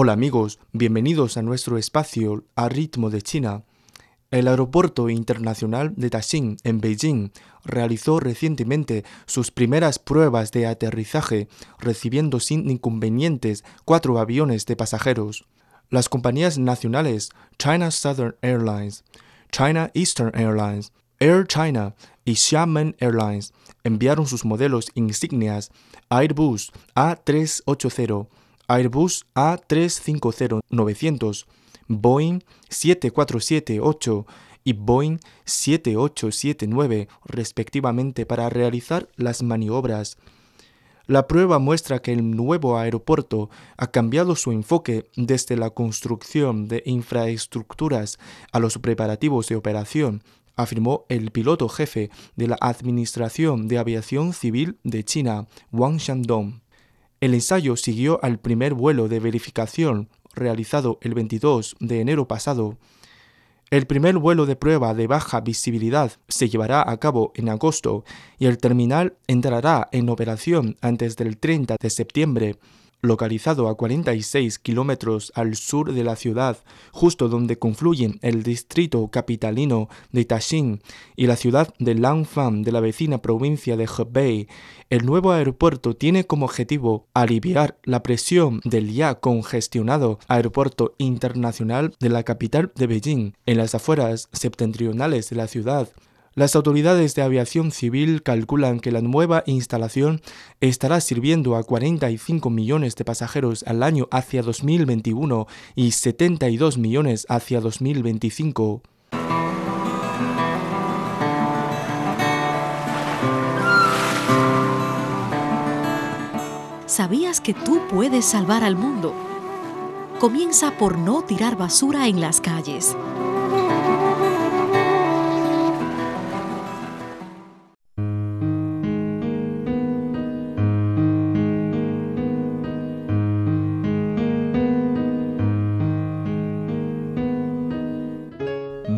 Hola amigos, bienvenidos a nuestro espacio a ritmo de China. El Aeropuerto Internacional de Taxing en Beijing realizó recientemente sus primeras pruebas de aterrizaje, recibiendo sin inconvenientes cuatro aviones de pasajeros. Las compañías nacionales China Southern Airlines, China Eastern Airlines, Air China y Xiamen Airlines enviaron sus modelos insignias Airbus A380 Airbus A350-900, Boeing 747-8 y Boeing 7879 respectivamente para realizar las maniobras. La prueba muestra que el nuevo aeropuerto ha cambiado su enfoque desde la construcción de infraestructuras a los preparativos de operación, afirmó el piloto jefe de la Administración de Aviación Civil de China, Wang Shandong. El ensayo siguió al primer vuelo de verificación realizado el 22 de enero pasado. El primer vuelo de prueba de baja visibilidad se llevará a cabo en agosto y el terminal entrará en operación antes del 30 de septiembre localizado a 46 kilómetros al sur de la ciudad, justo donde confluyen el distrito capitalino de Taxing y la ciudad de Langfang de la vecina provincia de Hebei. El nuevo aeropuerto tiene como objetivo aliviar la presión del ya congestionado aeropuerto internacional de la capital de Beijing, en las afueras septentrionales de la ciudad. Las autoridades de aviación civil calculan que la nueva instalación estará sirviendo a 45 millones de pasajeros al año hacia 2021 y 72 millones hacia 2025. ¿Sabías que tú puedes salvar al mundo? Comienza por no tirar basura en las calles.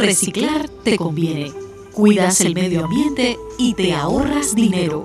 Reciclar te conviene. Cuidas el medio ambiente y te ahorras dinero.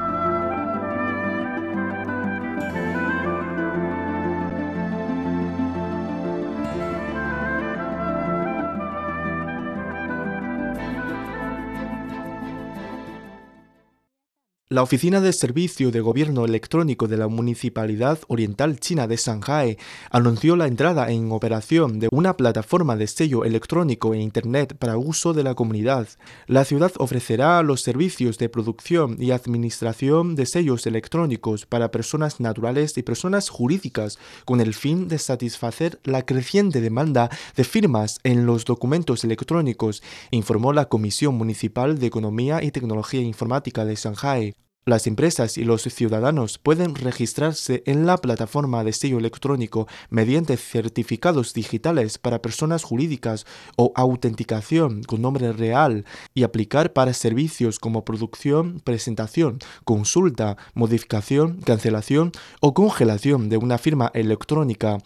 La Oficina de Servicio de Gobierno Electrónico de la Municipalidad Oriental China de Shanghai anunció la entrada en operación de una plataforma de sello electrónico e Internet para uso de la comunidad. La ciudad ofrecerá los servicios de producción y administración de sellos electrónicos para personas naturales y personas jurídicas con el fin de satisfacer la creciente demanda de firmas en los documentos electrónicos, informó la Comisión Municipal de Economía y Tecnología Informática de Shanghai. Las empresas y los ciudadanos pueden registrarse en la plataforma de sello electrónico mediante certificados digitales para personas jurídicas o autenticación con nombre real y aplicar para servicios como producción, presentación, consulta, modificación, cancelación o congelación de una firma electrónica.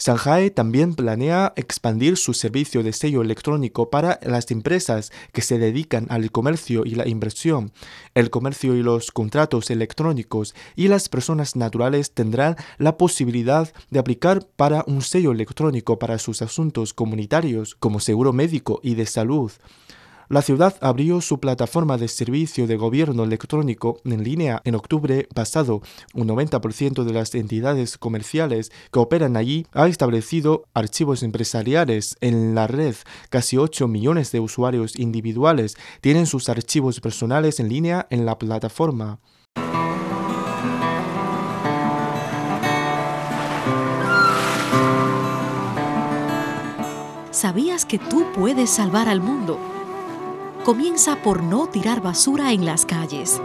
Shanghai también planea expandir su servicio de sello electrónico para las empresas que se dedican al comercio y la inversión. El comercio y los contratos electrónicos y las personas naturales tendrán la posibilidad de aplicar para un sello electrónico para sus asuntos comunitarios como seguro médico y de salud. La ciudad abrió su plataforma de servicio de gobierno electrónico en línea en octubre pasado. Un 90% de las entidades comerciales que operan allí ha establecido archivos empresariales en la red. Casi 8 millones de usuarios individuales tienen sus archivos personales en línea en la plataforma. ¿Sabías que tú puedes salvar al mundo? Comienza por no tirar basura en las calles.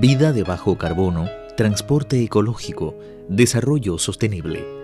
Vida de bajo carbono, transporte ecológico, desarrollo sostenible.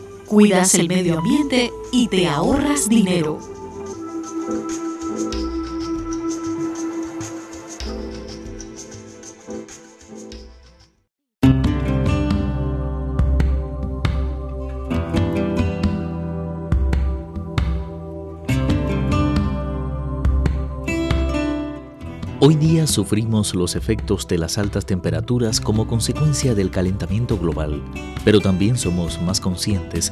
cuidas el medio ambiente y te ahorras dinero. Hoy día sufrimos los efectos de las altas temperaturas como consecuencia del calentamiento global, pero también somos más conscientes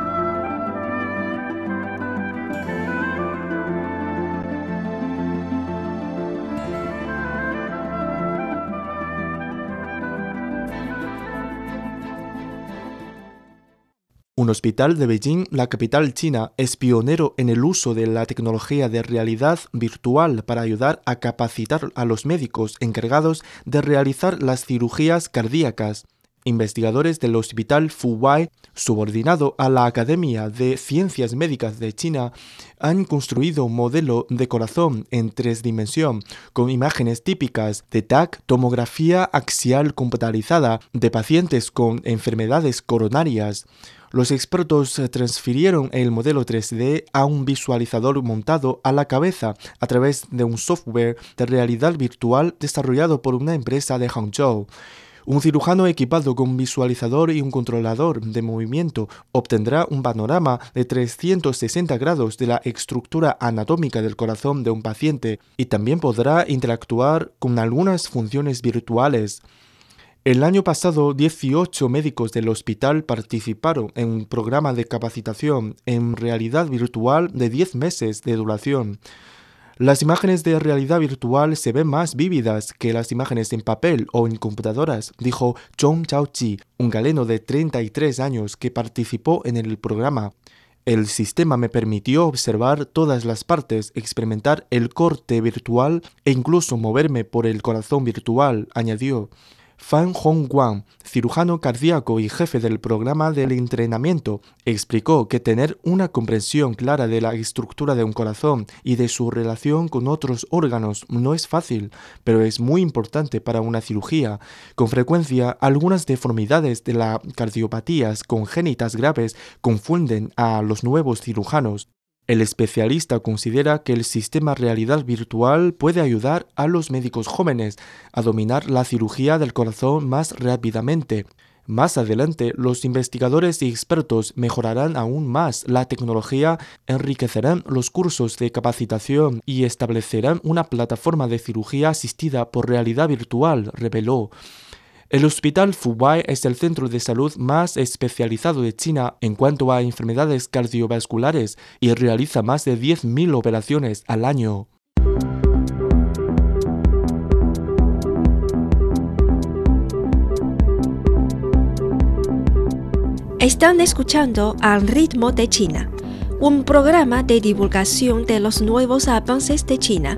Un hospital de Beijing, la capital china, es pionero en el uso de la tecnología de realidad virtual para ayudar a capacitar a los médicos encargados de realizar las cirugías cardíacas. Investigadores del Hospital Fuwai, subordinado a la Academia de Ciencias Médicas de China, han construido un modelo de corazón en tres dimensiones con imágenes típicas de TAC, tomografía axial computarizada de pacientes con enfermedades coronarias. Los expertos transfirieron el modelo 3D a un visualizador montado a la cabeza a través de un software de realidad virtual desarrollado por una empresa de Hangzhou. Un cirujano equipado con un visualizador y un controlador de movimiento obtendrá un panorama de 360 grados de la estructura anatómica del corazón de un paciente y también podrá interactuar con algunas funciones virtuales. El año pasado, 18 médicos del hospital participaron en un programa de capacitación en realidad virtual de 10 meses de duración. Las imágenes de realidad virtual se ven más vívidas que las imágenes en papel o en computadoras, dijo Zhong Chaoqi, un galeno de 33 años que participó en el programa. El sistema me permitió observar todas las partes, experimentar el corte virtual e incluso moverme por el corazón virtual, añadió. Fan Hongguang, cirujano cardíaco y jefe del programa del entrenamiento, explicó que tener una comprensión clara de la estructura de un corazón y de su relación con otros órganos no es fácil, pero es muy importante para una cirugía. Con frecuencia, algunas deformidades de las cardiopatías congénitas graves confunden a los nuevos cirujanos. El especialista considera que el sistema realidad virtual puede ayudar a los médicos jóvenes a dominar la cirugía del corazón más rápidamente. Más adelante, los investigadores y expertos mejorarán aún más la tecnología, enriquecerán los cursos de capacitación y establecerán una plataforma de cirugía asistida por realidad virtual, reveló. El Hospital Fubai es el centro de salud más especializado de China en cuanto a enfermedades cardiovasculares y realiza más de 10.000 operaciones al año. Están escuchando al ritmo de China, un programa de divulgación de los nuevos avances de China